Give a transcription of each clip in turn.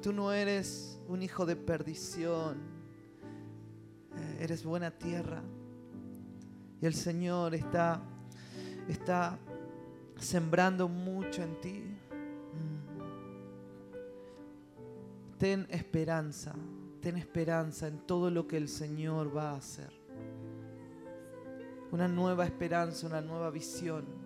tú no eres un hijo de perdición, eh, eres buena tierra. Y el Señor está, está sembrando mucho en ti. Mm. Ten esperanza, ten esperanza en todo lo que el Señor va a hacer. Una nueva esperanza, una nueva visión.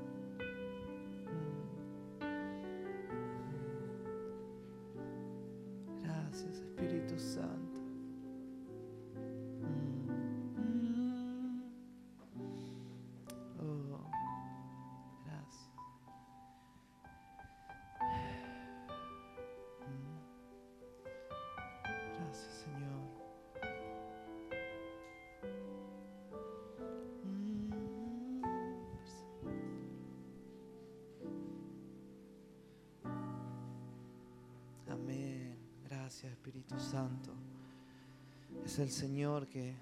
El Señor que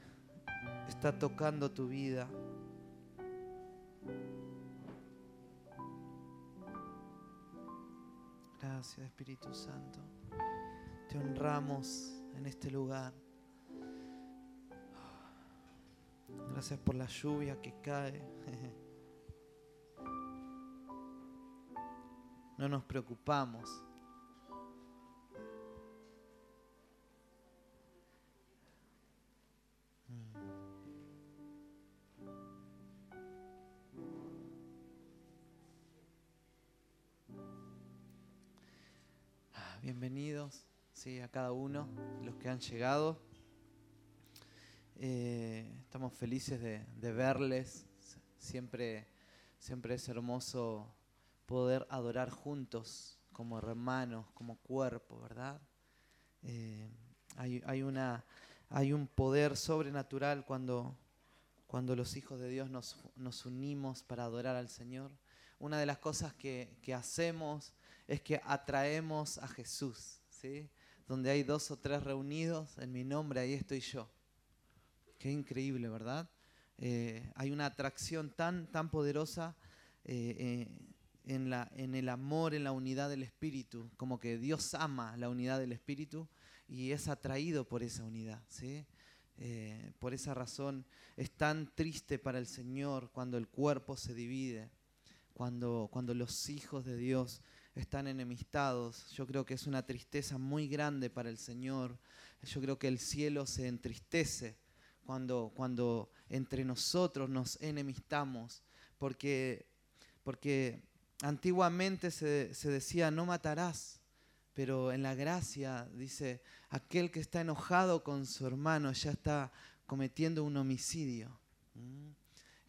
está tocando tu vida. Gracias Espíritu Santo. Te honramos en este lugar. Gracias por la lluvia que cae. No nos preocupamos cada uno, los que han llegado. Eh, estamos felices de, verles. Siempre, siempre es hermoso poder adorar juntos como hermanos, como cuerpo, ¿verdad? Eh, hay, una, hay un poder sobrenatural cuando, cuando los hijos de Dios nos, nos unimos para adorar al Señor. Una de las cosas que, que hacemos es que atraemos a Jesús, ¿sí? Donde hay dos o tres reunidos en mi nombre, ahí estoy yo. Qué increíble, ¿verdad? Eh, hay una atracción tan, tan poderosa eh, eh, en, la, en el amor, en la unidad del Espíritu, como que Dios ama la unidad del Espíritu y es atraído por esa unidad, ¿sí? por esa razón es tan triste para el Señor cuando el cuerpo se divide, cuando, cuando los hijos de Dios están enemistados. Yo creo que es una tristeza muy grande para el Señor. Yo creo que el cielo se entristece cuando, cuando entre nosotros nos enemistamos, porque, porque antiguamente se, se decía no matarás, pero en la gracia dice, aquel que está enojado con su hermano ya está cometiendo un homicidio. ¿Mm?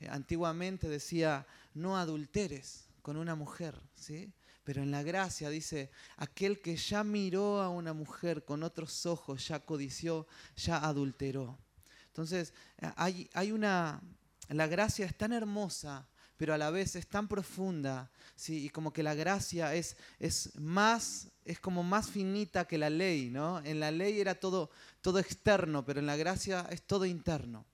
Antiguamente decía, no adulteres con una mujer, ¿sí? Pero en la gracia dice, aquel que ya miró a una mujer con otros ojos, ya codició, ya adulteró. Entonces, hay, hay una, la gracia es tan hermosa, pero a la vez es tan profunda, ¿sí? y como que la gracia es, es más, es como más finita que la ley, ¿no? En la ley era todo, todo externo, pero en la gracia es todo interno.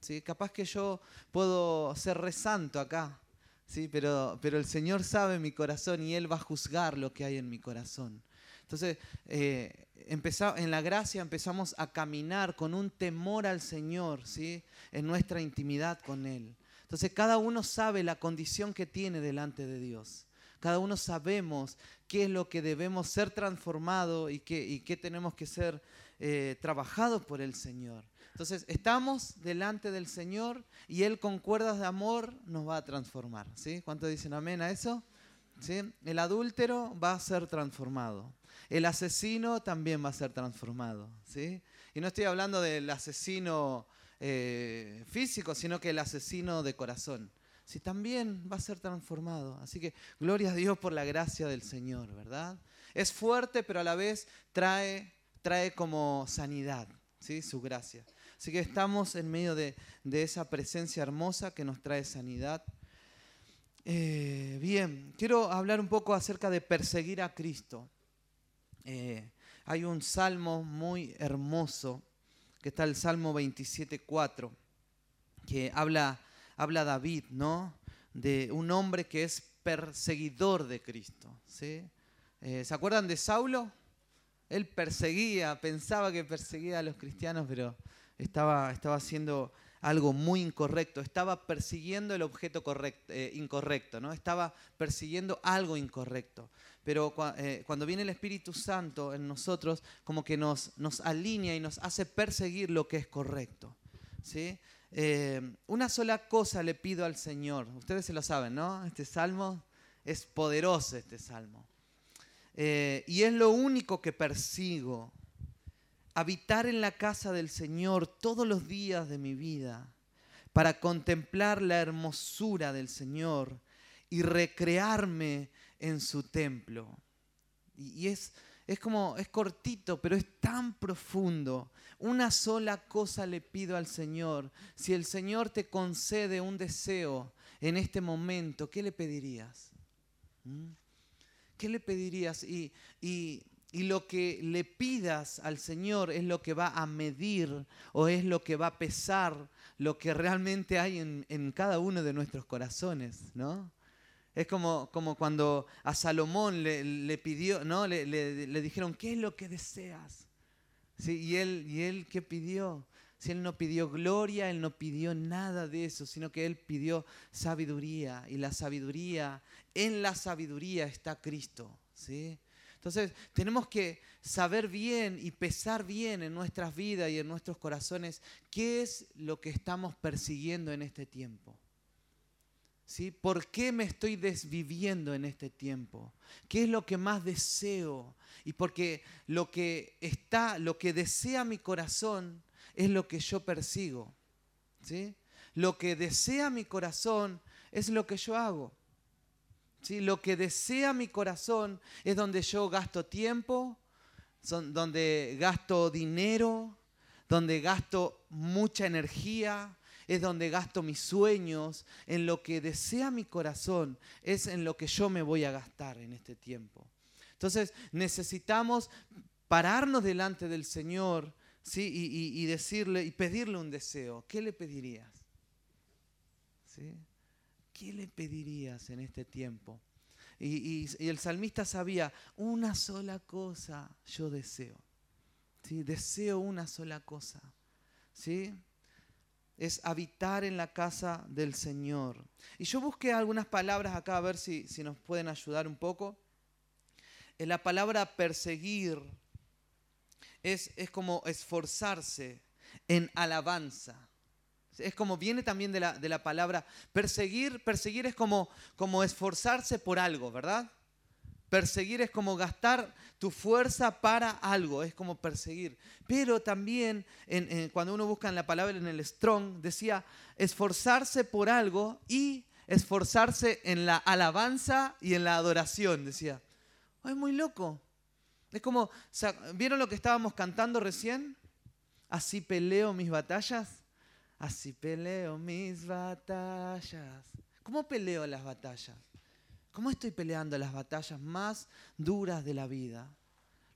¿sí? Capaz que yo puedo ser resanto acá, Sí, pero, pero el Señor sabe mi corazón y Él va a juzgar lo que hay en mi corazón. Entonces, eh, en la gracia empezamos a caminar con un temor al Señor, ¿sí? En nuestra intimidad con Él. Entonces, cada uno sabe la condición que tiene delante de Dios. Cada uno sabemos qué es lo que debemos ser transformado y qué, y qué tenemos que ser eh, trabajados por el Señor. Entonces, estamos delante del Señor y Él con cuerdas de amor nos va a transformar. ¿sí? ¿Cuántos dicen amén a eso? ¿Sí? El adúltero va a ser transformado. El asesino también va a ser transformado. ¿sí? Y no estoy hablando del asesino eh, físico, sino que el asesino de corazón. Sí, también va a ser transformado. Así que gloria a Dios por la gracia del Señor, ¿verdad? Es fuerte, pero a la vez trae, trae como sanidad, ¿sí? Su gracia. Así que estamos en medio de, esa presencia hermosa que nos trae sanidad. Eh, bien, quiero hablar un poco acerca de perseguir a Cristo. Eh, hay un salmo muy hermoso, que está el Salmo 27.4, que habla, habla David, ¿no? De un hombre que es perseguidor de Cristo. Eh, ¿Se acuerdan de Saulo? él perseguía, pensaba que perseguía a los cristianos, pero estaba, estaba haciendo algo muy incorrecto, estaba persiguiendo el objeto eh, incorrecto, ¿no? estaba persiguiendo algo incorrecto. Pero eh, cuando viene el Espíritu Santo en nosotros, como que nos, nos alinea y nos hace perseguir lo que es correcto. ¿sí? Eh, una sola cosa le pido al Señor. Ustedes se lo saben, ¿no? Este salmo es poderoso, este salmo. y es lo único que persigo habitar en la casa del Señor todos los días de mi vida, para contemplar la hermosura del Señor y recrearme en su templo. Y es, es como, es cortito, pero es tan profundo. Una sola cosa le pido al Señor. Si el Señor te concede un deseo en este momento, ¿qué le pedirías? ¿Mm? ¿Qué le pedirías? Y, y y lo que le pidas al Señor es lo que va a medir o es lo que va a pesar lo que realmente hay en, cada uno de nuestros corazones, ¿no? Es como, como cuando a Salomón le, pidió, ¿no? Le, dijeron, ¿qué es lo que deseas? ¿Sí? Y, él, ¿Y él qué pidió? Si él no pidió gloria, él no pidió nada de eso, sino que él pidió sabiduría. Y la sabiduría, en la sabiduría está Cristo, ¿sí? Entonces, tenemos que saber bien y pesar bien en nuestras vidas y en nuestros corazones qué es lo que estamos persiguiendo en este tiempo. ¿Sí? ¿Por qué me estoy desviviendo en este tiempo? ¿Qué es lo que más deseo? Y porque lo que está, lo que desea mi corazón es lo que yo persigo. ¿Sí? Lo que desea mi corazón es lo que yo hago. Lo que desea mi corazón es donde yo gasto tiempo, donde gasto dinero, donde gasto mucha energía, es donde gasto mis sueños, en lo que desea mi corazón, es en lo que yo me voy a gastar en este tiempo. Entonces necesitamos pararnos delante del Señor ¿sí? y, decirle y pedirle un deseo. ¿Qué le pedirías? ¿Sí? ¿Qué le pedirías en este tiempo? Y, el salmista sabía, una sola cosa yo deseo. ¿sí? Deseo una sola cosa. ¿sí? Es habitar en la casa del Señor. Y yo busqué algunas palabras acá a ver si, si nos pueden ayudar un poco. En la palabra perseguir es, es como esforzarse en alabanza. Es como viene también de la, palabra perseguir. Perseguir es como, como esforzarse por algo, ¿verdad? Perseguir es como gastar tu fuerza para algo, es como perseguir. Pero también cuando uno busca en la palabra en el Strong, decía esforzarse por algo y esforzarse en la alabanza y en la adoración, decía. es muy loco. Es como, ¿vieron lo que estábamos cantando recién? Así peleo mis batallas. Así peleo mis batallas. ¿Cómo peleo las batallas? ¿Cómo estoy peleando las batallas más duras de la vida?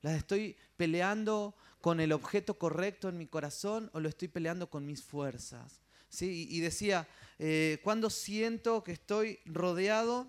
¿Las estoy peleando con el objeto correcto en mi corazón o lo estoy peleando con mis fuerzas? ¿Sí? Y decía, eh, cuando siento que estoy rodeado,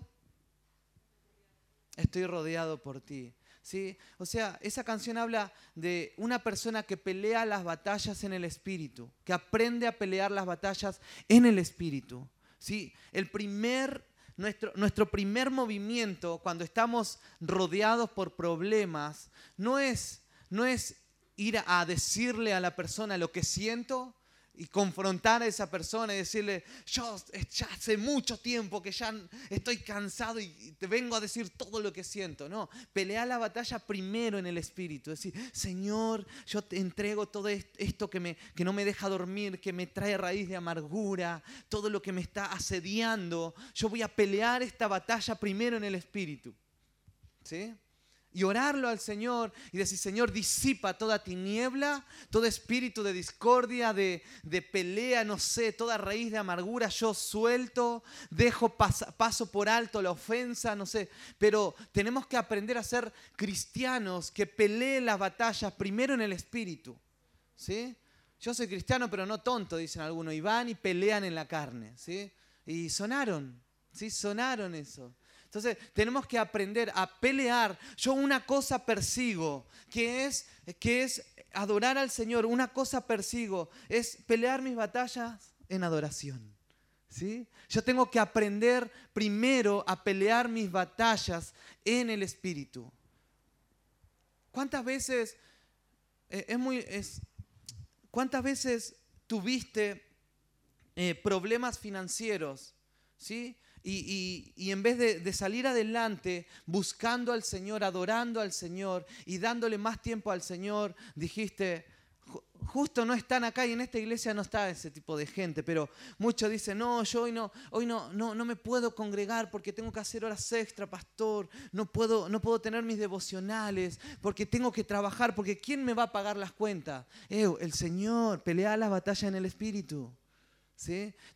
estoy rodeado por ti. ¿Sí? O sea, esa canción habla de una persona que pelea las batallas en el espíritu, que aprende a pelear las batallas en el espíritu. ¿sí? El primer, nuestro, nuestro primer movimiento cuando estamos rodeados por problemas no es, no es ir a decirle a la persona lo que siento, y confrontar a esa persona y decirle, yo ya hace mucho tiempo que ya estoy cansado y te vengo a decir todo lo que siento. No, pelea la batalla primero en el espíritu. Decir, Señor, yo te entrego todo esto que, me, que no me deja dormir, que me trae raíz de amargura, todo lo que me está asediando. Yo voy a pelear esta batalla primero en el espíritu. ¿Sí? Y orarlo al Señor y decir, Señor, disipa toda tiniebla, todo espíritu de discordia, de, pelea, no sé, toda raíz de amargura, yo suelto, dejo paso por alto la ofensa, no sé, pero tenemos que aprender a ser cristianos que peleen las batallas primero en el espíritu, ¿sí? Yo soy cristiano, pero no tonto, dicen algunos, y van y pelean en la carne, ¿sí? Y sonaron, ¿sí? Sonaron eso. Entonces tenemos que aprender a pelear. Yo una cosa persigo, que es, que es adorar al Señor. Una cosa persigo, es pelear mis batallas en adoración. ¿Sí? Yo tengo que aprender primero a pelear mis batallas en el Espíritu. ¿Cuántas veces eh, es muy es, cuántas veces tuviste eh, problemas financieros, ¿sí? Y, en vez de, salir adelante buscando al Señor, adorando al Señor y dándole más tiempo al Señor, dijiste, justo no están acá y en esta iglesia no está ese tipo de gente, pero muchos dicen, no, yo hoy no, hoy no, no, me puedo congregar porque tengo que hacer horas extra, pastor, no puedo, no puedo tener mis devocionales porque tengo que trabajar, porque ¿quién me va a pagar las cuentas? el Señor, pelea la batalla en el Espíritu.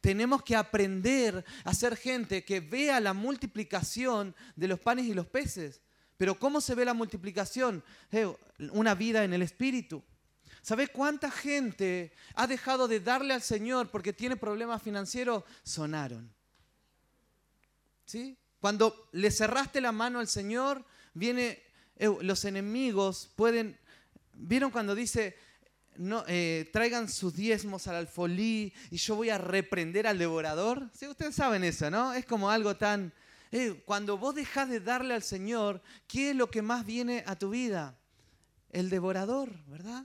Tenemos que aprender a ser gente que vea la multiplicación de los panes y los peces. Pero ¿cómo se ve la multiplicación? Eh, una vida en el Espíritu. ¿Sabe cuánta gente ha dejado de darle al Señor porque tiene problemas financieros? Sonaron. ¿Sí? Cuando le cerraste la mano al Señor, viene, eh, los enemigos pueden, ¿vieron cuando dice, no, eh, traigan sus diezmos al alfolí y yo voy a reprender al devorador. Sí, ustedes saben eso, ¿no? Es como algo tan... Eh, cuando vos dejas de darle al Señor, ¿qué es lo que más viene a tu vida? El devorador, ¿verdad?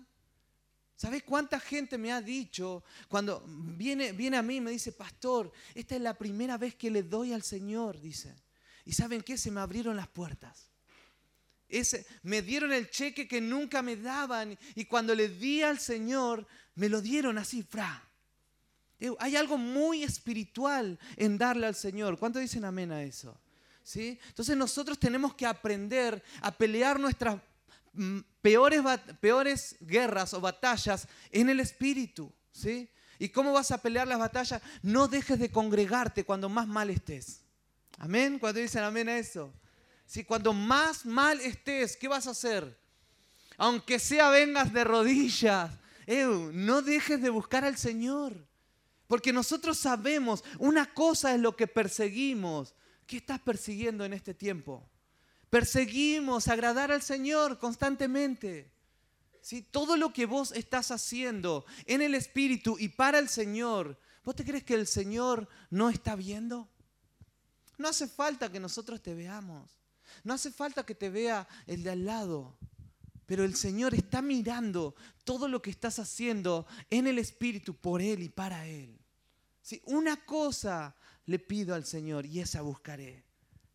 ¿Sabes cuánta gente me ha dicho cuando viene, viene a mí y me dice, pastor, esta es la primera vez que le doy al Señor, dice. ¿Y saben qué? Se me abrieron las puertas me dieron el cheque que nunca me daban y cuando le di al Señor, me lo dieron así, fra. Hay algo muy espiritual en darle al Señor. ¿Cuánto dicen amén a eso? ¿Sí? Entonces nosotros tenemos que aprender a pelear nuestras mm, peores, peores guerras o batallas en el Espíritu. ¿sí? ¿Y cómo vas a pelear las batallas? No dejes de congregarte cuando más mal estés. Amén. Cuando dicen amén a eso. Si cuando más mal estés, ¿qué vas a hacer? Aunque sea vengas de rodillas, no dejes de buscar al Señor. Porque nosotros sabemos, una cosa es lo que perseguimos. ¿Qué estás persiguiendo en este tiempo? Perseguimos agradar al Señor constantemente. ¿Sí? Todo lo que vos estás haciendo en el Espíritu y para el Señor, ¿vos te crees que el Señor no está viendo? No hace falta que nosotros te veamos. No hace falta que te vea el de al lado, pero el Señor está mirando todo lo que estás haciendo en el Espíritu por Él y para Él. ¿Sí? Una cosa le pido al Señor y esa buscaré.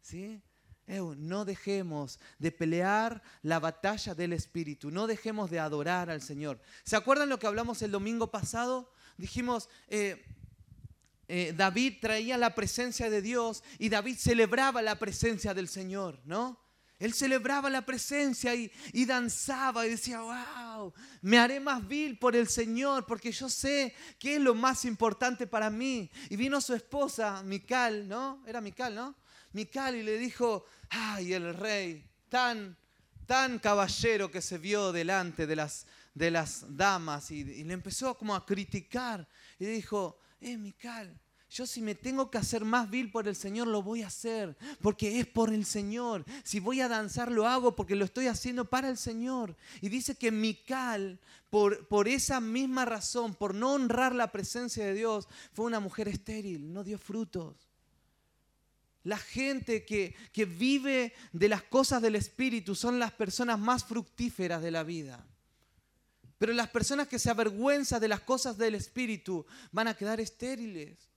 ¿Sí? no dejemos de pelear la batalla del Espíritu, no dejemos de adorar al Señor. ¿Se acuerdan lo que hablamos el domingo pasado? Dijimos, eh, eh, David traía la presencia de Dios y David celebraba la presencia del Señor, ¿no? Él celebraba la presencia y, danzaba y decía, wow, me haré más vil por el Señor porque yo sé que es lo más importante para mí. Y vino su esposa, Mical, ¿no? Era Mical, ¿no? Mical y le dijo, ay, el rey, tan, tan caballero que se vio delante de las, de las damas y, y le empezó como a criticar y dijo, eh, Mical, yo si me tengo que hacer más vil por el Señor, lo voy a hacer, porque es por el Señor. Si voy a danzar, lo hago porque lo estoy haciendo para el Señor. Y dice que Mical, por, por esa misma razón, por no honrar la presencia de Dios, fue una mujer estéril, no dio frutos. La gente que, que vive de las cosas del Espíritu son las personas más fructíferas de la vida. Pero las personas que se avergüenzan de las cosas del Espíritu van a quedar estériles.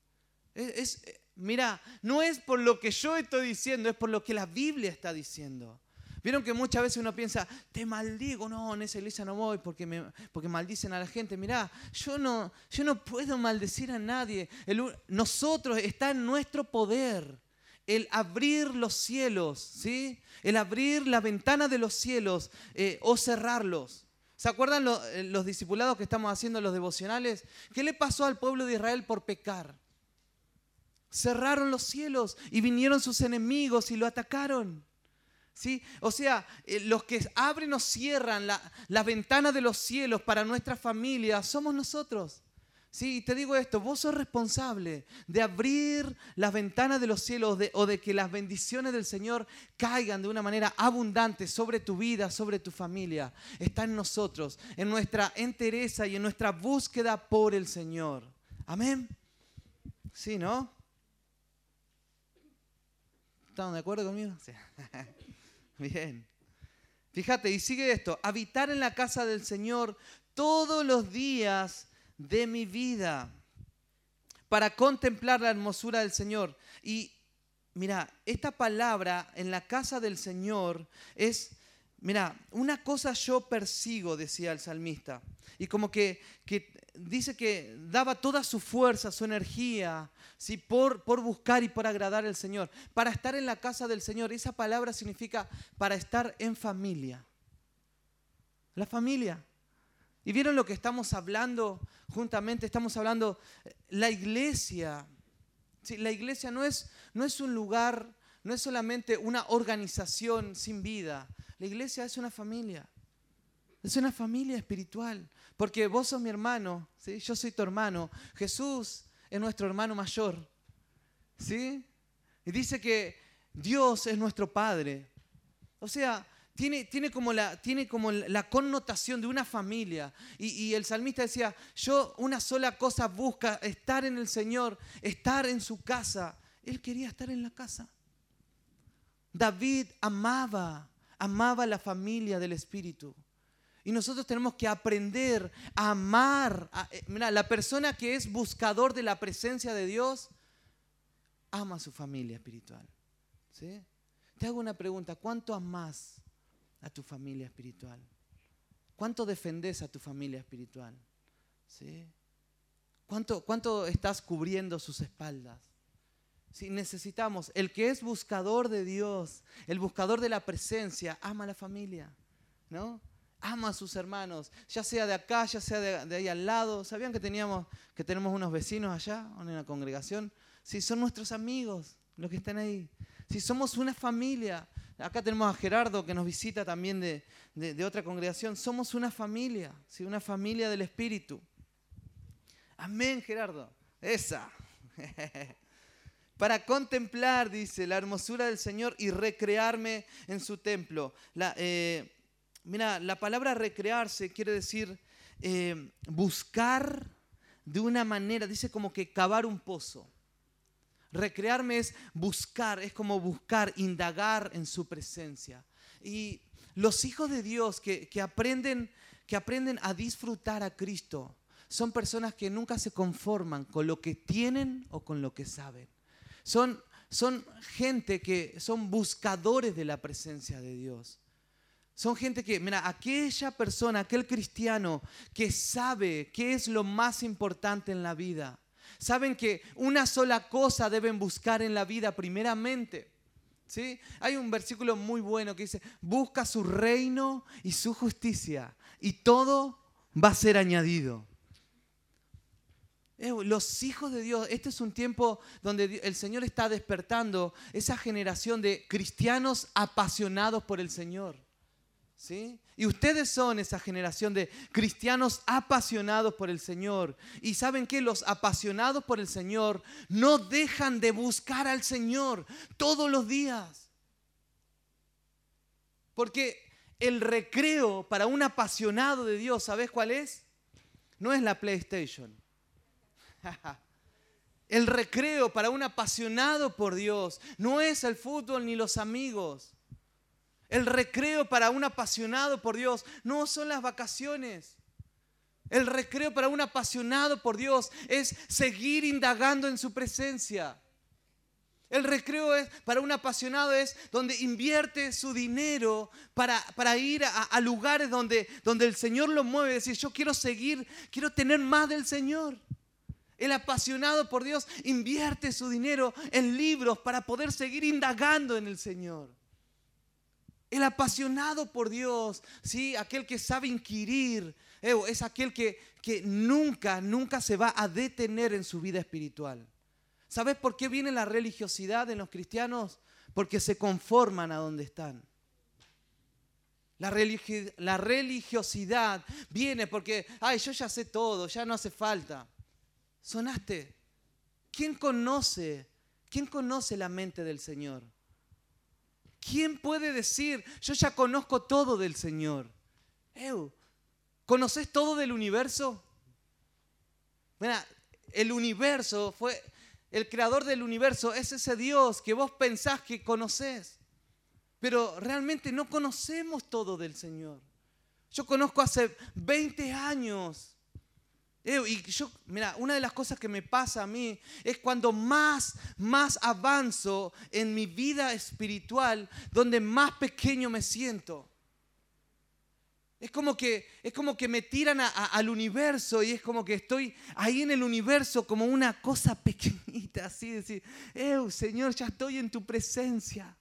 Es, mira, no es por lo que yo estoy diciendo, es por lo que la Biblia está diciendo. Vieron que muchas veces uno piensa, te maldigo, no, en esa iglesia no voy porque, porque maldicen a la gente. Mirá, yo no, yo no puedo maldecir a nadie. nosotros está en nuestro poder el abrir los cielos, ¿sí? El abrir la ventana de los cielos eh, o cerrarlos. ¿Se acuerdan eh, los discipulados que estamos haciendo los devocionales? ¿Qué le pasó al pueblo de Israel por pecar? Cerraron los cielos y vinieron sus enemigos y lo atacaron. ¿Sí? O sea, eh, los que abren o cierran la, ventana de los cielos para nuestra familia somos nosotros. Sí, te digo esto, vos sos responsable de abrir las ventanas de los cielos o de que las bendiciones del Señor caigan de una manera abundante sobre tu vida, sobre tu familia. Está en nosotros, en nuestra entereza y en nuestra búsqueda por el Señor. Amén. Sí, ¿no? ¿Están de acuerdo conmigo? Sí. Bien. Fíjate, y sigue esto, habitar en la casa del Señor todos los días de mi vida para contemplar la hermosura del Señor. Y mira, esta palabra en la casa del Señor es, mira, una cosa yo persigo, decía el salmista. Y como que, que dice que daba toda su fuerza, su energía, ¿sí? por, por buscar y por agradar al Señor. Para estar en la casa del Señor, esa palabra significa para estar en familia. La familia. ¿Y vieron lo que estamos hablando juntamente? Estamos hablando, eh, la iglesia. La iglesia no es, no es un lugar, no es solamente una organización sin vida. La iglesia es una familia. Es una familia espiritual. Porque vos sos mi hermano, ¿sí? yo soy tu hermano. Jesús es nuestro hermano mayor. ¿sí? Y dice que Dios es nuestro Padre. O sea, tiene, como, la, tiene como la connotación de una familia. Y, el salmista decía, yo una sola cosa busca, estar en el Señor, estar en su casa. Él quería estar en la casa. David amaba, amaba la familia del Espíritu. Y nosotros tenemos que aprender a amar. Eh, mira, la persona que es buscador de la presencia de Dios, ama a su familia espiritual. ¿sí? Te hago una pregunta, ¿cuánto amas a tu familia espiritual? ¿Cuánto defendes a tu familia espiritual? ¿Cuánto, ¿Cuánto estás cubriendo sus espaldas? Si necesitamos, el que es buscador de Dios, el buscador de la presencia, ama a la familia, ¿no? Ama a sus hermanos, ya sea de acá, ya sea de, ahí al lado. ¿Sabían que, teníamos, que tenemos unos vecinos allá, en una congregación? Si son nuestros amigos los que están ahí. Si somos una familia, Acá tenemos a Gerardo que nos visita también de, otra congregación. Somos una familia, ¿sí? una familia del Espíritu. Amén, Gerardo. Esa. Para contemplar, dice, la hermosura del Señor y recrearme en su templo. La, eh, mira, la palabra recrearse quiere decir eh, buscar de una manera, dice como que cavar un pozo. Recrearme es buscar, es como buscar, indagar en su presencia. Y los hijos de Dios que, aprenden, que aprenden a disfrutar a Cristo son personas que nunca se conforman con lo que tienen o con lo que saben. Son, son gente que son buscadores de la presencia de Dios. Son gente que, mira, aquella persona, aquel cristiano que sabe qué es lo más importante en la vida, saben que una sola cosa deben buscar en la vida primeramente. ¿Sí? Hay un versículo muy bueno que dice, busca su reino y su justicia y todo va a ser añadido. Eh, los hijos de Dios, este es un tiempo donde el Señor está despertando esa generación de cristianos apasionados por el Señor. ¿Sí? Y ustedes son esa generación de cristianos apasionados por el Señor. Y saben que los apasionados por el Señor no dejan de buscar al Señor todos los días. Porque el recreo para un apasionado de Dios, ¿sabes cuál es? No es la PlayStation. El recreo para un apasionado por Dios no es el fútbol ni los amigos. El recreo para un apasionado por Dios no son las vacaciones. El recreo para un apasionado por Dios es seguir indagando en su presencia. El recreo es, para un apasionado es donde invierte su dinero para, para ir a, lugares donde, donde el Señor lo mueve. Decir, yo quiero seguir, quiero tener más del Señor. El apasionado por Dios invierte su dinero en libros para poder seguir indagando en el Señor. El apasionado por Dios, ¿sí? aquel que sabe inquirir, es aquel que, que nunca, nunca se va a detener en su vida espiritual. ¿Sabes por qué viene la religiosidad en los cristianos? Porque se conforman a donde están. La, la religiosidad viene porque, ay, yo ya sé todo, ya no hace falta. Sonaste. ¿Quién conoce? ¿Quién conoce la mente del Señor? ¿Quién puede decir, yo ya conozco todo del Señor? ¿Conoces todo del universo? Mira, el universo fue, el creador del universo es ese Dios que vos pensás que conoces. Pero realmente no conocemos todo del Señor. Yo conozco hace 20 años. Y yo, mira, una de las cosas que me pasa a mí es cuando más, más avanzo en mi vida espiritual, donde más pequeño me siento. Es como que, es como que me tiran al universo y es como que estoy ahí en el universo como una cosa pequeñita, así, decir, Señor, ya estoy en tu presencia.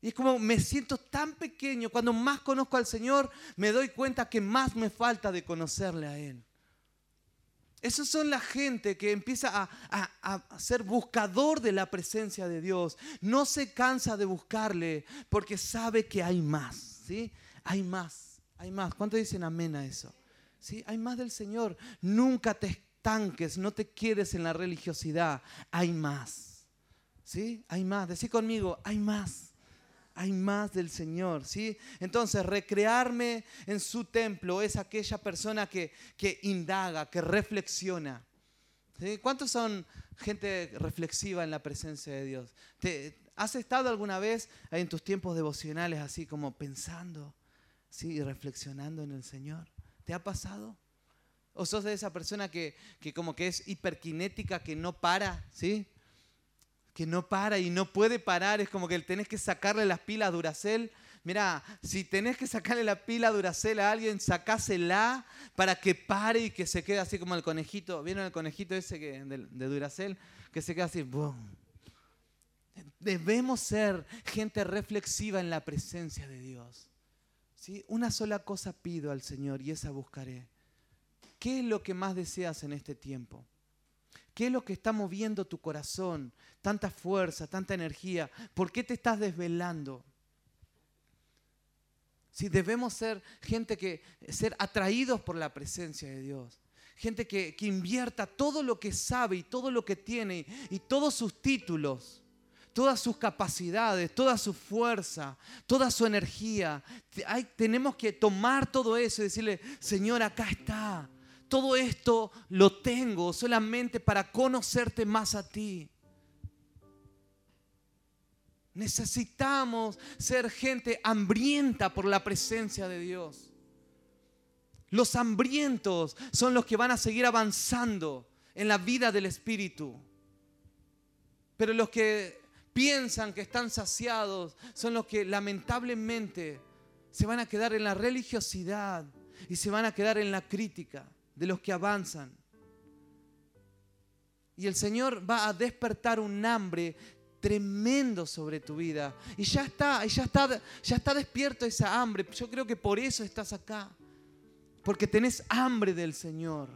Y es como me siento tan pequeño, cuando más conozco al Señor, me doy cuenta que más me falta de conocerle a Él. Esos son la gente que empieza a, a, ser buscador de la presencia de Dios. No se cansa de buscarle porque sabe que hay más. ¿sí? Hay más, hay más. ¿Cuántos dicen amén a eso? ¿Sí? Hay más del Señor. Nunca te estanques, no te quedes en la religiosidad. Hay más. ¿Sí? Hay más. Decí conmigo, hay más hay más del Señor, ¿sí? Entonces, recrearme en su templo es aquella persona que, que indaga, que reflexiona. ¿sí? ¿Cuántos son gente reflexiva en la presencia de Dios? ¿Te, ¿Has estado alguna vez en tus tiempos devocionales así como pensando, ¿sí? Y reflexionando en el Señor? ¿Te ha pasado? ¿O sos de esa persona que, que como que es hiperkinética, que no para, ¿sí? Que no para y no puede parar. Es como que tenés que sacarle las pilas a Duracel. Mira, si tenés que sacarle la pila a Duracel a alguien, sacásela para que pare y que se quede así como el conejito. ¿Vieron el conejito ese que, de, Duracel? Que se queda así. ¡boom! Debemos ser gente reflexiva en la presencia de Dios. ¿Sí? Una sola cosa pido al Señor y esa buscaré. ¿Qué es lo que más deseas en este tiempo? ¿Qué es lo que está moviendo tu corazón? Tanta fuerza, tanta energía. ¿Por qué te estás desvelando? Si debemos ser gente que ser atraídos por la presencia de Dios. Gente que, que invierta todo lo que sabe y todo lo que tiene y todos sus títulos todas sus capacidades, toda su fuerza, toda su energía. tenemos que tomar todo eso y decirle, Señor, acá está todo esto lo tengo solamente para conocerte más a ti. Necesitamos ser gente hambrienta por la presencia de Dios. Los hambrientos son los que van a seguir avanzando en la vida del Espíritu. Pero los que piensan que están saciados son los que lamentablemente se van a quedar en la religiosidad y se van a quedar en la crítica de los que avanzan. Y el Señor va a despertar un hambre tremendo sobre tu vida. Y ya está, ya está, ya está despierto esa hambre. Yo creo que por eso estás acá. Porque tenés hambre del Señor.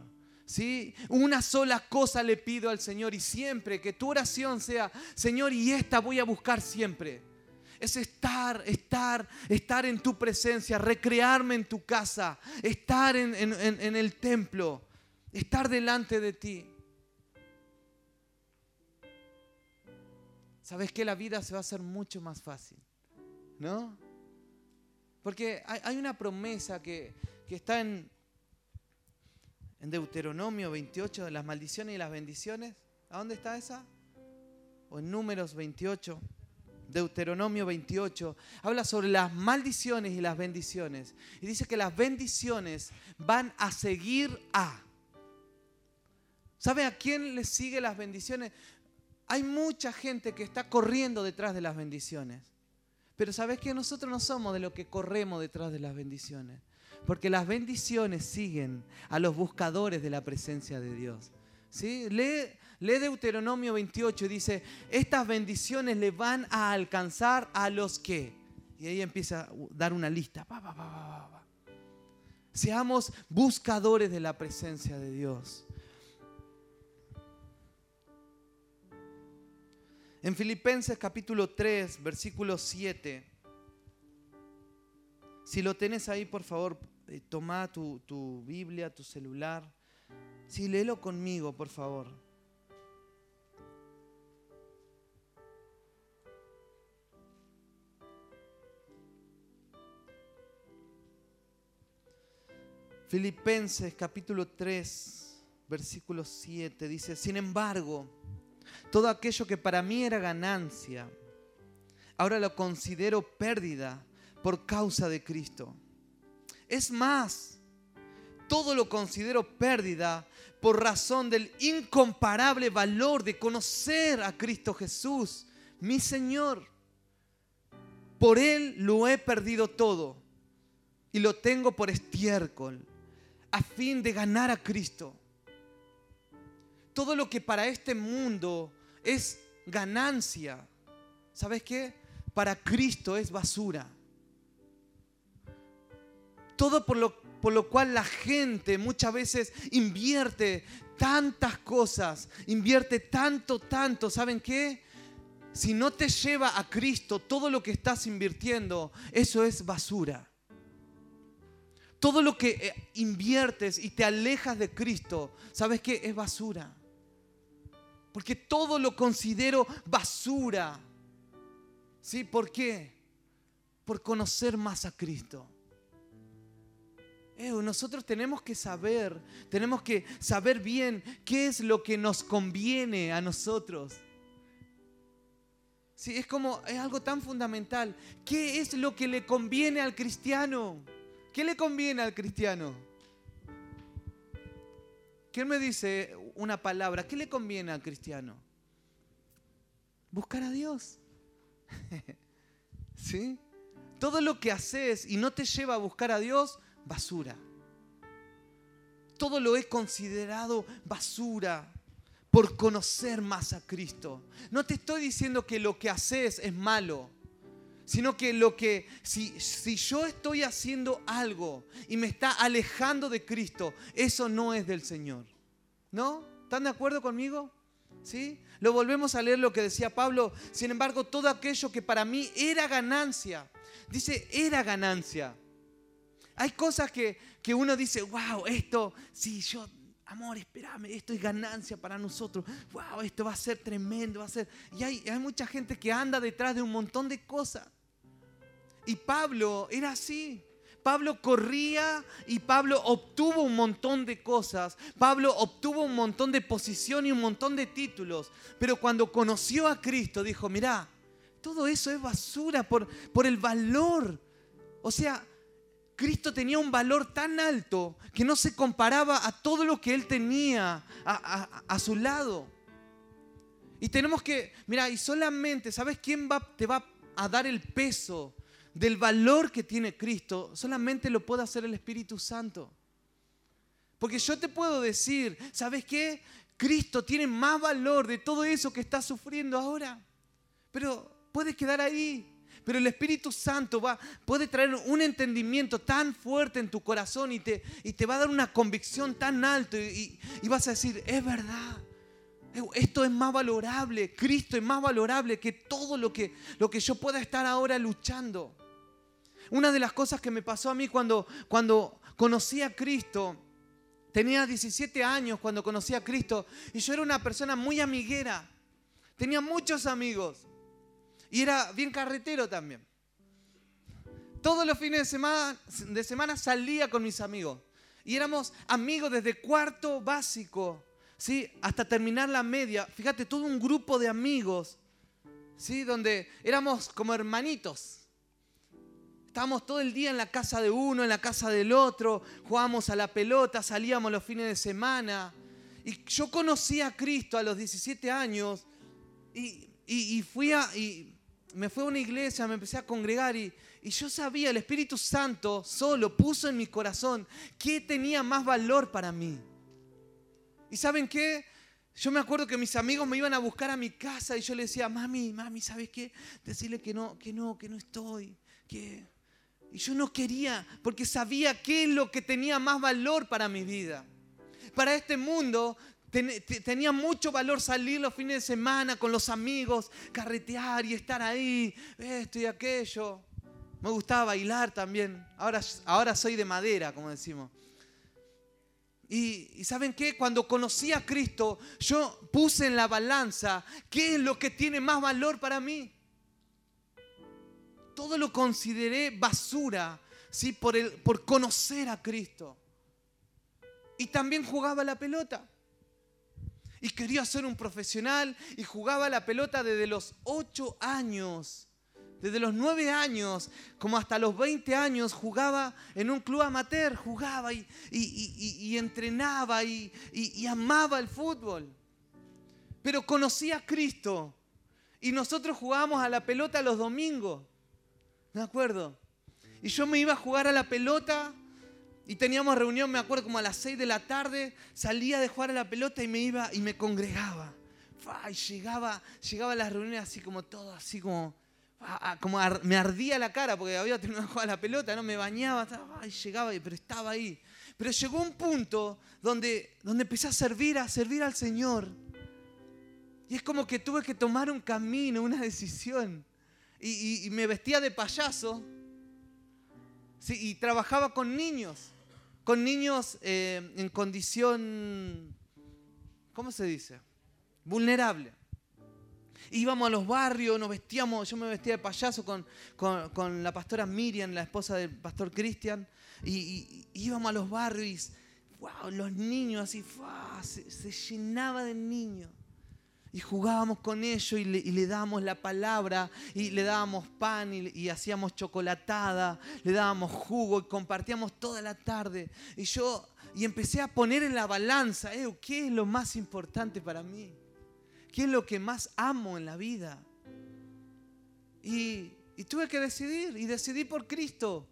¿Sí? Una sola cosa le pido al Señor y siempre que tu oración sea, Señor, y esta voy a buscar siempre es estar, estar, estar en tu presencia, recrearme en tu casa, estar en, el templo, estar delante de ti. ¿Sabes que La vida se va a hacer mucho más fácil, ¿no? Porque hay, una promesa que, está en, en Deuteronomio 28 de las maldiciones y las bendiciones. ¿A dónde está esa? O en Números 28. Deuteronomio 28, habla sobre las maldiciones y las bendiciones. Y dice que las bendiciones van a seguir a. ¿Sabe a quién le sigue las bendiciones? Hay mucha gente que está corriendo detrás de las bendiciones. Pero sabes que nosotros no somos de los que corremos detrás de las bendiciones. Porque las bendiciones siguen a los buscadores de la presencia de Dios. ¿Sí? Lee Lee Deuteronomio 28 y dice, estas bendiciones le van a alcanzar a los que. Y ahí empieza a dar una lista. Seamos buscadores de la presencia de Dios. En Filipenses capítulo 3, versículo 7. Si lo tenés ahí, por favor, eh, toma tu, tu Biblia, tu celular. Sí, léelo conmigo, por favor. Filipenses capítulo 3, versículo 7 dice, sin embargo, todo aquello que para mí era ganancia, ahora lo considero pérdida por causa de Cristo. Es más, todo lo considero pérdida por razón del incomparable valor de conocer a Cristo Jesús, mi Señor. Por Él lo he perdido todo y lo tengo por estiércol a fin de ganar a Cristo. Todo lo que para este mundo es ganancia, ¿sabes qué? Para Cristo es basura. Todo por lo, por lo cual la gente muchas veces invierte tantas cosas, invierte tanto, tanto, ¿saben qué? Si no te lleva a Cristo, todo lo que estás invirtiendo, eso es basura todo lo que eh, inviertes y te alejas de Cristo, ¿sabes qué? Es basura. Porque todo lo considero basura. ¿Sí? ¿Por qué? Por conocer más a Cristo. Nosotros tenemos que saber, tenemos que saber bien qué es lo que nos conviene a nosotros. Sí, es como, es algo tan fundamental. ¿Qué es lo que le conviene al cristiano? ¿Qué le conviene al cristiano? ¿Quién me dice una palabra? ¿Qué le conviene al cristiano? Buscar a Dios. ¿Sí? Todo lo que haces y no te lleva a buscar a Dios, basura. Todo lo he considerado basura por conocer más a Cristo. No te estoy diciendo que lo que haces es malo sino que lo que, si, si yo estoy haciendo algo y me está alejando de Cristo, eso no es del Señor. ¿No? ¿Están de acuerdo conmigo? ¿Sí? Lo volvemos a leer lo que decía Pablo. Sin embargo, todo aquello que para mí era ganancia, dice, era ganancia. Hay cosas que, que uno dice, wow, esto, si yo amor, espérame, esto es ganancia para nosotros. Wow, esto va a ser tremendo, va a ser. Y hay, hay mucha gente que anda detrás de un montón de cosas. Y Pablo era así. Pablo corría y Pablo obtuvo un montón de cosas. Pablo obtuvo un montón de posición y un montón de títulos. Pero cuando conoció a Cristo dijo, mira, todo eso es basura por, por el valor. O sea, Cristo tenía un valor tan alto que no se comparaba a todo lo que él tenía a, su lado. Y tenemos que, mira, y solamente, ¿sabes quién va, te va a dar el peso del valor que tiene Cristo, solamente lo puede hacer el Espíritu Santo. Porque yo te puedo decir, ¿sabes qué? Cristo tiene más valor de todo eso que estás sufriendo ahora. Pero puedes quedar ahí. Pero el Espíritu Santo va, puede traer un entendimiento tan fuerte en tu corazón y te, y te va a dar una convicción tan alta y, y vas a decir, es verdad. Esto es más valorable, Cristo es más valorable que todo lo que, lo que yo pueda estar ahora luchando. Una de las cosas que me pasó a mí cuando, cuando conocí a Cristo, tenía 17 años cuando conocí a Cristo y yo era una persona muy amiguera. Tenía muchos amigos y era bien carretero también. Todos los fines de semana, de semana salía con mis amigos y éramos amigos desde cuarto básico, ¿sí? hasta terminar la media. Fíjate, todo un grupo de amigos, ¿sí? donde éramos como hermanitos. Estábamos todo el día en la casa de uno, en la casa del otro, jugábamos a la pelota, salíamos los fines de semana. Y yo conocí a Cristo a los 17 años y, fui a, y me fui a una iglesia, me empecé a congregar y, yo sabía, el Espíritu Santo solo puso en mi corazón qué tenía más valor para mí. ¿Y saben qué? Yo me acuerdo que mis amigos me iban a buscar a mi casa y yo le decía, mami, mami, ¿sabes qué? Decirle que no, que no, que no estoy, que y yo no quería, porque sabía qué es lo que tenía más valor para mi vida. Para este mundo tenía mucho valor salir los fines de semana con los amigos, carretear y estar ahí, esto y aquello. Me gustaba bailar también. Ahora, ahora soy de madera, como decimos. Y, ¿saben qué? Cuando conocí a Cristo, yo puse en la balanza qué es lo que tiene más valor para mí. Todo lo consideré basura, ¿sí? Por, el, por conocer a Cristo. Y también jugaba la pelota. Y quería ser un profesional y jugaba la pelota desde los ocho años desde los nueve años como hasta los 20 años jugaba en un club amateur, jugaba y, y, entrenaba y, amaba el fútbol. Pero conocía a Cristo y nosotros jugábamos a la pelota los domingos, ¿me acuerdo? Y yo me iba a jugar a la pelota y teníamos reunión, me acuerdo, como a las 6 de la tarde, salía de jugar a la pelota y me iba y me congregaba. Y llegaba, llegaba a las reuniones así como todo, así como como me ardía la cara porque había terminado de jugar la pelota, ¿no? Me bañaba, y llegaba, pero estaba ahí. Pero llegó un punto donde, donde empecé a servir, a servir al Señor. Y es como que tuve que tomar un camino, una decisión. Y, me vestía de payaso. Y trabajaba con niños. Con niños eh, en condición, ¿cómo se dice? Vulnerable íbamos a los barrios, nos vestíamos, yo me vestía de payaso con, con, la pastora Miriam, la esposa del pastor Cristian, y, íbamos a los barrios wow, los niños así, se, se, llenaba de niños. Y jugábamos con ellos y le, y dábamos la palabra y le dábamos pan y, hacíamos chocolatada, le dábamos jugo y compartíamos toda la tarde. Y yo y empecé a poner en la balanza, eh, ¿qué es lo más importante para mí? ¿Qué es lo que más amo en la vida? Y, y tuve que decidir, y decidí por Cristo.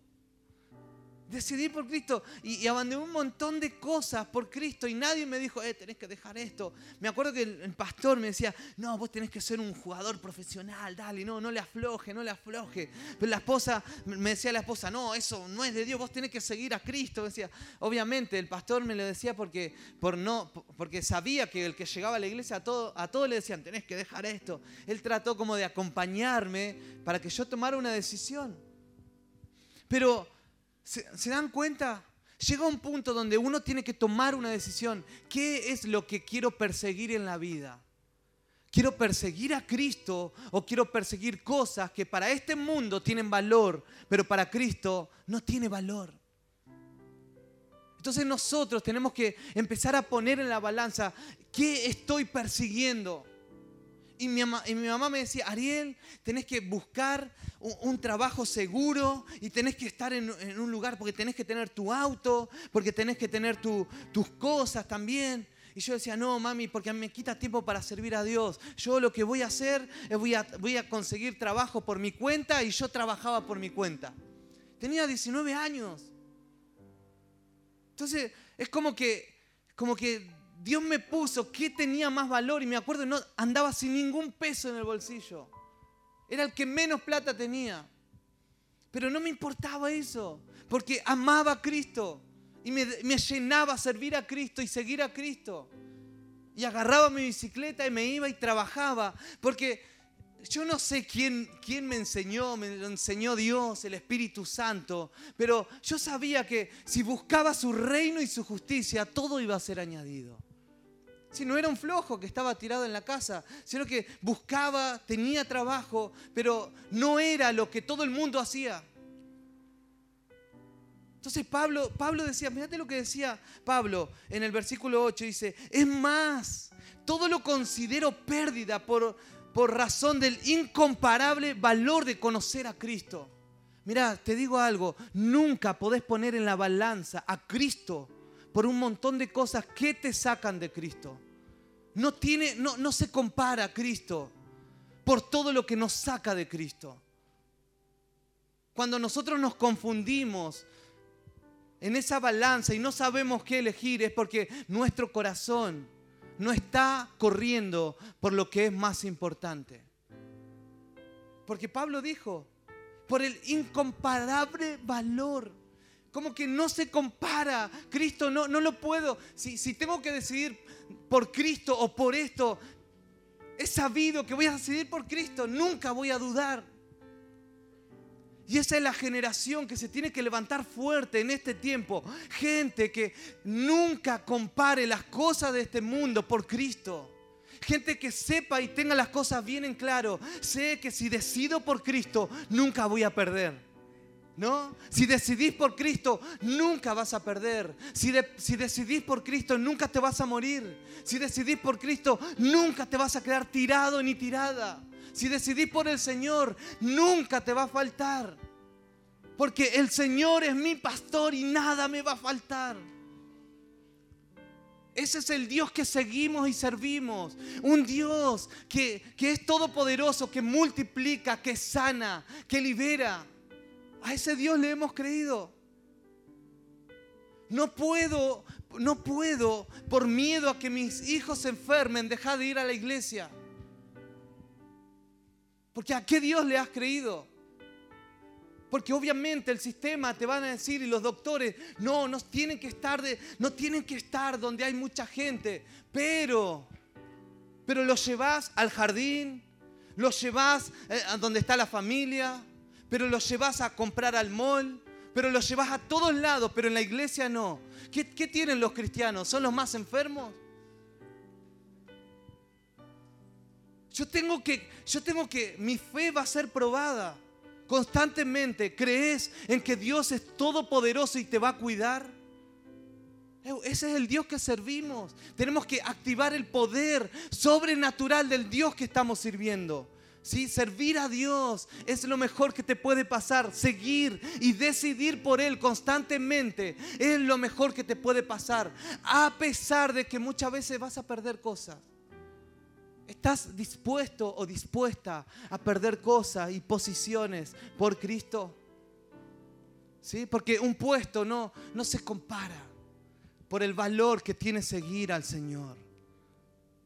Decidí por Cristo y, abandoné un montón de cosas por Cristo y nadie me dijo, eh, tenés que dejar esto. Me acuerdo que el, pastor me decía, no, vos tenés que ser un jugador profesional, dale, no, no le afloje, no le afloje. Pero la esposa, me decía la esposa, no, eso no es de Dios, vos tenés que seguir a Cristo. decía, obviamente el pastor me lo decía porque, por no, porque sabía que el que llegaba a la iglesia a todo, a todo le decían, tenés que dejar esto. Él trató como de acompañarme para que yo tomara una decisión. Pero ¿Se, dan cuenta? Llega un punto donde uno tiene que tomar una decisión. ¿Qué es lo que quiero perseguir en la vida? ¿Quiero perseguir a Cristo o quiero perseguir cosas que para este mundo tienen valor, pero para Cristo no tiene valor? Entonces nosotros tenemos que empezar a poner en la balanza qué estoy persiguiendo. Y mi, mamá, me decía, Ariel, tenés que buscar un, trabajo seguro y tenés que estar en, un lugar porque tenés que tener tu auto, porque tenés que tener tus cosas también. Y yo decía, no, mami, porque me quita tiempo para servir a Dios. Yo lo que voy a hacer es voy a, voy a conseguir trabajo por mi cuenta y yo trabajaba por mi cuenta. Tenía 19 años. Entonces, es como que, como que Dios me puso qué tenía más valor y me acuerdo, no andaba sin ningún peso en el bolsillo. Era el que menos plata tenía. Pero no me importaba eso, porque amaba a Cristo y me, me llenaba servir a Cristo y seguir a Cristo. Y agarraba mi bicicleta y me iba y trabajaba, porque yo no sé quién, quién me enseñó, me lo enseñó Dios, el Espíritu Santo, pero yo sabía que si buscaba su reino y su justicia, todo iba a ser añadido. Si no era un flojo que estaba tirado en la casa, sino que buscaba, tenía trabajo, pero no era lo que todo el mundo hacía. Entonces Pablo, Pablo decía, fíjate lo que decía Pablo en el versículo 8, dice, es más, todo lo considero pérdida por, por razón del incomparable valor de conocer a Cristo. Mira, te digo algo, nunca podés poner en la balanza a Cristo por un montón de cosas que te sacan de Cristo. No, tiene, no, no se compara a Cristo por todo lo que nos saca de Cristo. Cuando nosotros nos confundimos en esa balanza y no sabemos qué elegir es porque nuestro corazón no está corriendo por lo que es más importante. Porque Pablo dijo, por el incomparable valor como que no se compara. Cristo no, no lo puedo. Si, si tengo que decidir por Cristo o por esto, he sabido que voy a decidir por Cristo. Nunca voy a dudar. Y esa es la generación que se tiene que levantar fuerte en este tiempo. Gente que nunca compare las cosas de este mundo por Cristo. Gente que sepa y tenga las cosas bien en claro. Sé que si decido por Cristo, nunca voy a perder. ¿No? Si decidís por Cristo, nunca vas a perder. Si, decidís por Cristo, nunca te vas a morir. Si decidís por Cristo, nunca te vas a quedar tirado ni tirada. Si decidís por el Señor, nunca te va a faltar. Porque el Señor es mi pastor y nada me va a faltar. Ese es el Dios que seguimos y servimos. Un Dios que, que es todopoderoso, que multiplica, que sana, que libera. A ese Dios le hemos creído. No puedo, no puedo, por miedo a que mis hijos se enfermen, dejar de ir a la iglesia. Porque ¿a qué Dios le has creído? Porque obviamente el sistema te van a decir y los doctores, no, no tienen que estar, de, no tienen que estar donde hay mucha gente, pero, pero los llevas al jardín, los llevas eh, a donde está la familia, pero los llevas a comprar al mall, pero los llevas a todos lados, pero en la iglesia no. ¿Qué, qué tienen los cristianos? ¿Son los más enfermos? Yo tengo que, yo tengo que, mi fe va a ser probada constantemente. ¿Crees en que Dios es todopoderoso y te va a cuidar? Ese es el Dios que servimos. Tenemos que activar el poder sobrenatural del Dios que estamos sirviendo. ¿Sí? Servir a Dios es lo mejor que te puede pasar. Seguir y decidir por Él constantemente es lo mejor que te puede pasar. A pesar de que muchas veces vas a perder cosas. ¿Estás dispuesto o dispuesta a perder cosas y posiciones por Cristo? ¿Sí? Porque un puesto no, no se compara por el valor que tiene seguir al Señor.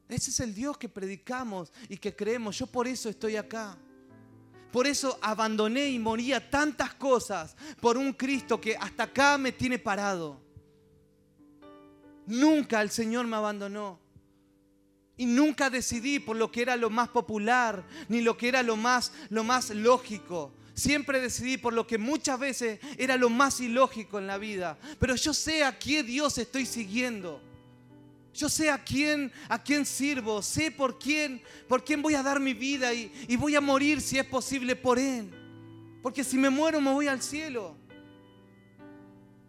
Ese es el Dios que predicamos y que creemos. Yo por eso estoy acá. Por eso abandoné y moría tantas cosas por un Cristo que hasta acá me tiene parado. Nunca el Señor me abandonó. Y nunca decidí por lo que era lo más popular, ni lo que era lo más, lo más lógico. Siempre decidí por lo que muchas veces era lo más ilógico en la vida. Pero yo sé a qué Dios estoy siguiendo. Yo sé a quién, a quién sirvo, sé por quién, por quién voy a dar mi vida y, y voy a morir si es posible por Él. Porque si me muero me voy al cielo.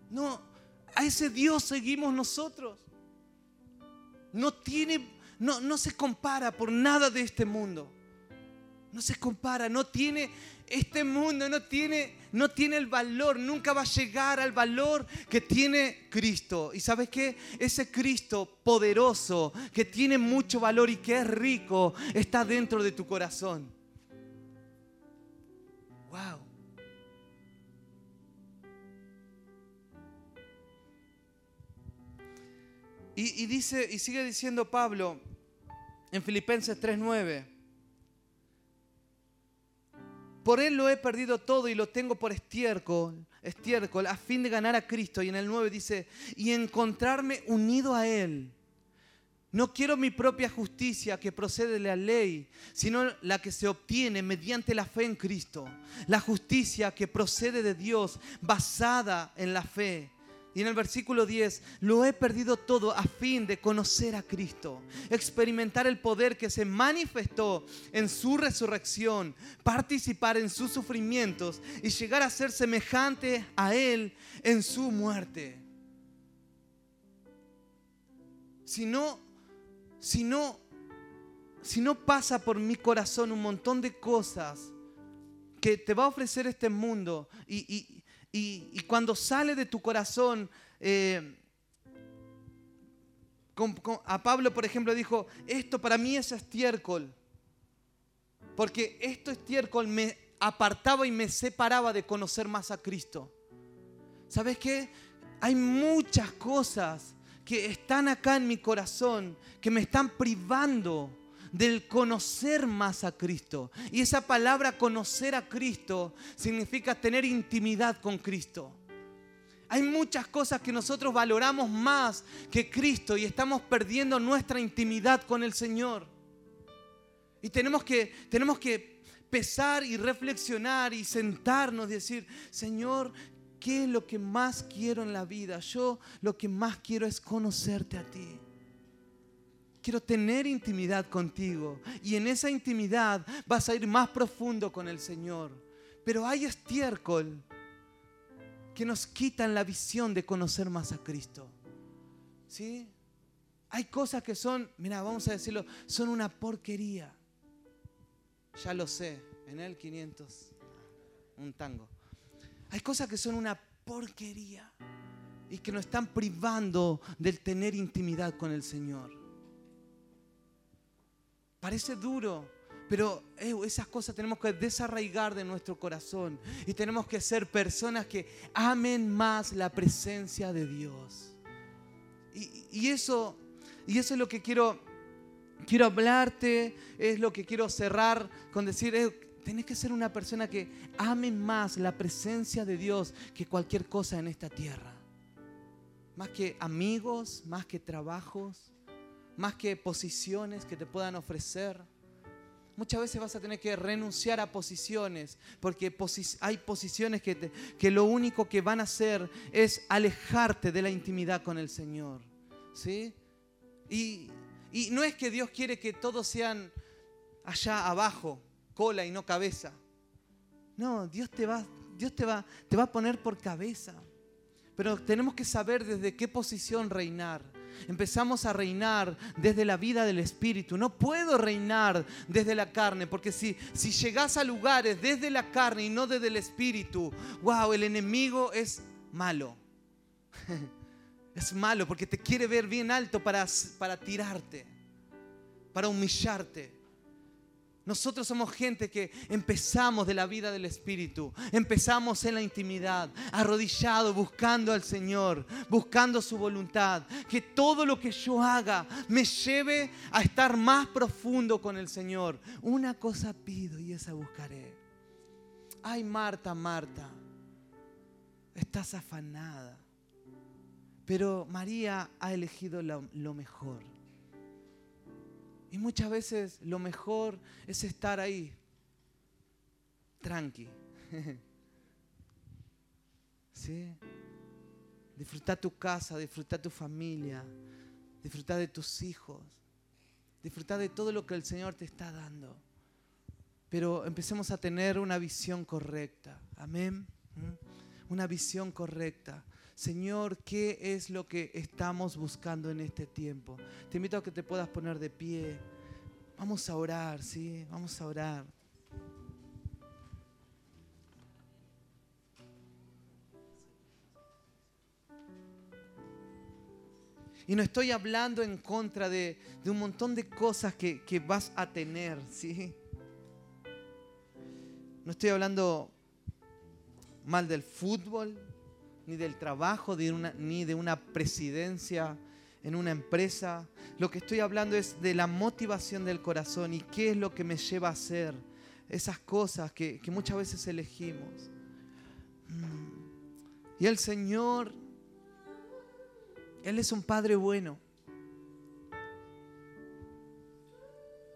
No, a ese Dios seguimos nosotros. No tiene no, se compara por nada de este mundo. No se compara, no tiene este mundo, no tiene, no tiene el valor, nunca va a llegar al valor que tiene Cristo. ¿Y sabes qué? Ese Cristo poderoso, que tiene mucho valor y que es rico, está dentro de tu corazón. Wow. Y, y dice, y sigue diciendo Pablo, en Filipenses 3:9. Por él lo he perdido todo y lo tengo por estiércol, estiércol, a fin de ganar a Cristo. Y en el 9 dice, y encontrarme unido a Él. No quiero mi propia justicia que procede de la ley, sino la que se obtiene mediante la fe en Cristo. La justicia que procede de Dios, basada en la fe. Y en el versículo 10, lo he perdido todo a fin de conocer a Cristo, experimentar el poder que se manifestó en su resurrección, participar en sus sufrimientos y llegar a ser semejante a Él en su muerte. Si no, si no, si no pasa por mi corazón un montón de cosas que te va a ofrecer este mundo y, cuando sale de tu corazón, eh, a Pablo, por ejemplo, dijo, esto para mí es estiércol, porque esto estiércol me apartaba y me separaba de conocer más a Cristo. ¿Sabes qué? Hay muchas cosas que están acá en mi corazón que me están privando del conocer más a Cristo. Y esa palabra conocer a Cristo significa tener intimidad con Cristo. Hay muchas cosas que nosotros valoramos más que Cristo y estamos perdiendo nuestra intimidad con el Señor. Y tenemos que, tenemos que pesar y reflexionar y sentarnos y decir, Señor, ¿qué es lo que más quiero en la vida? Yo lo que más quiero es conocerte a ti. Quiero tener intimidad contigo. Y en esa intimidad vas a ir más profundo con el Señor. Pero hay estiércol que nos quitan la visión de conocer más a Cristo. ¿Sí? Hay cosas que son, mira, vamos a decirlo, son una porquería. Ya lo sé, en el 500, un tango. Hay cosas que son una porquería y que nos están privando del tener intimidad con el Señor. Parece duro, pero esas cosas tenemos que desarraigar de nuestro corazón y tenemos que ser personas que amen más la presencia de Dios. Y, eso, y eso es lo que quiero, quiero hablarte, es lo que quiero cerrar con decir, tenés que ser una persona que ame más la presencia de Dios que cualquier cosa en esta tierra. Más que amigos, más que trabajos, más que posiciones que te puedan ofrecer. Muchas veces vas a tener que renunciar a posiciones, porque hay posiciones que, que lo único que van a hacer es alejarte de la intimidad con el Señor. ¿sí? Y, y no es que Dios quiere que todos sean allá abajo, cola y no cabeza. No, Dios te va, Dios te va, te va a poner por cabeza. Pero tenemos que saber desde qué posición reinar empezamos a reinar desde la vida del Espíritu. No puedo reinar desde la carne, porque si, si llegas a lugares desde la carne y no desde el Espíritu, wow, el enemigo es malo. Es malo porque te quiere ver bien alto para, para tirarte, para humillarte. Nosotros somos gente que empezamos de la vida del Espíritu, empezamos en la intimidad, arrodillado, buscando al Señor, buscando su voluntad. Que todo lo que yo haga me lleve a estar más profundo con el Señor. Una cosa pido y esa buscaré. Ay, Marta, Marta, estás afanada. Pero María ha elegido lo, mejor y muchas veces lo mejor es estar ahí, tranqui. ¿Sí? Disfrutar tu casa, disfrutar tu familia, disfrutar de tus hijos, disfrutar de todo lo que el Señor te está dando. Pero empecemos a tener una visión correcta. Amén. ¿Mm? Una visión correcta. Señor, ¿qué es lo que estamos buscando en este tiempo? Te invito a que te puedas poner de pie. Vamos a orar, ¿sí? Vamos a orar. Y no estoy hablando en contra de, un montón de cosas que, vas a tener, ¿sí? No estoy hablando mal del fútbol, ni del trabajo, ni de una presidencia en una empresa. Lo que estoy hablando es de la motivación del corazón y qué es lo que me lleva a hacer esas cosas que, muchas veces elegimos. Mm. Y el Señor, Él es un Padre bueno.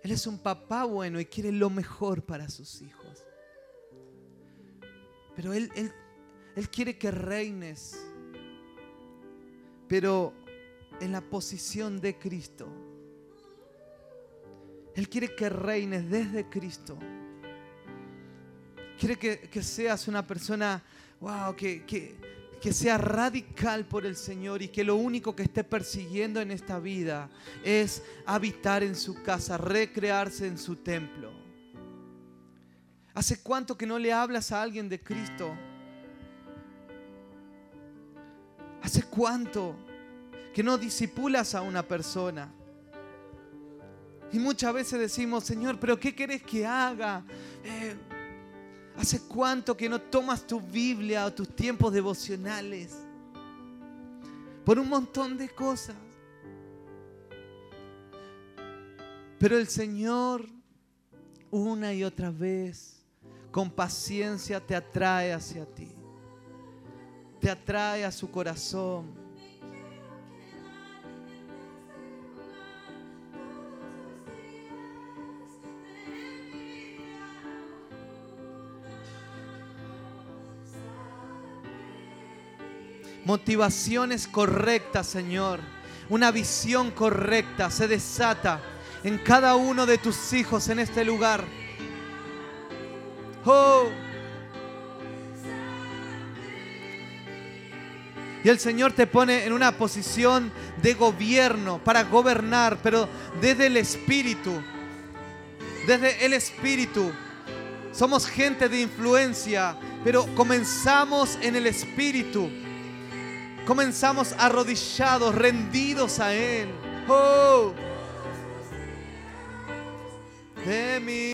Él es un papá bueno y quiere lo mejor para sus hijos. Pero Él, él él quiere que reines, pero en la posición de Cristo. Él quiere que reines desde Cristo. Quiere que, seas una persona, wow, que, que sea radical por el Señor y que lo único que esté persiguiendo en esta vida es habitar en su casa, recrearse en su templo. ¿Hace cuánto que no le hablas a alguien de Cristo? ¿Hace cuánto que no disipulas a una persona? Y muchas veces decimos, Señor, pero ¿qué querés que haga? Eh, ¿Hace cuánto que no tomas tu Biblia o tus tiempos devocionales? Por un montón de cosas. Pero el Señor una y otra vez con paciencia te atrae hacia ti te atrae a su corazón. Motivaciones correctas, Señor. Una visión correcta se desata en cada uno de tus hijos en este lugar. Oh. Y el Señor te pone en una posición de gobierno, para gobernar, pero desde el Espíritu. Desde el Espíritu. Somos gente de influencia, pero comenzamos en el Espíritu. Comenzamos arrodillados, rendidos a Él. Oh. De mí.